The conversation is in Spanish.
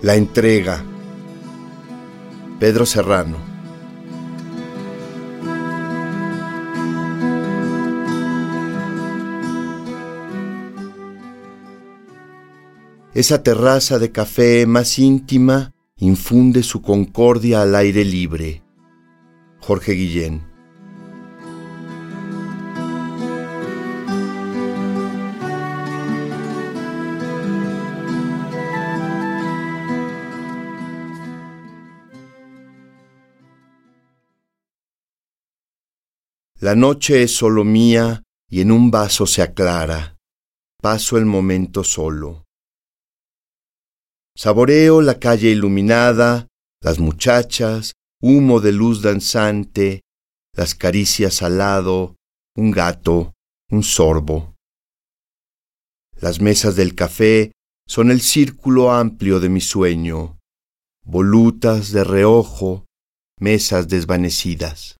La entrega. Pedro Serrano. Esa terraza de café más íntima infunde su concordia al aire libre. Jorge Guillén. La noche es solo mía y en un vaso se aclara. Paso el momento solo. Saboreo la calle iluminada, las muchachas, humo de luz danzante, las caricias al lado, un gato, un sorbo. Las mesas del café son el círculo amplio de mi sueño, volutas de reojo, mesas desvanecidas.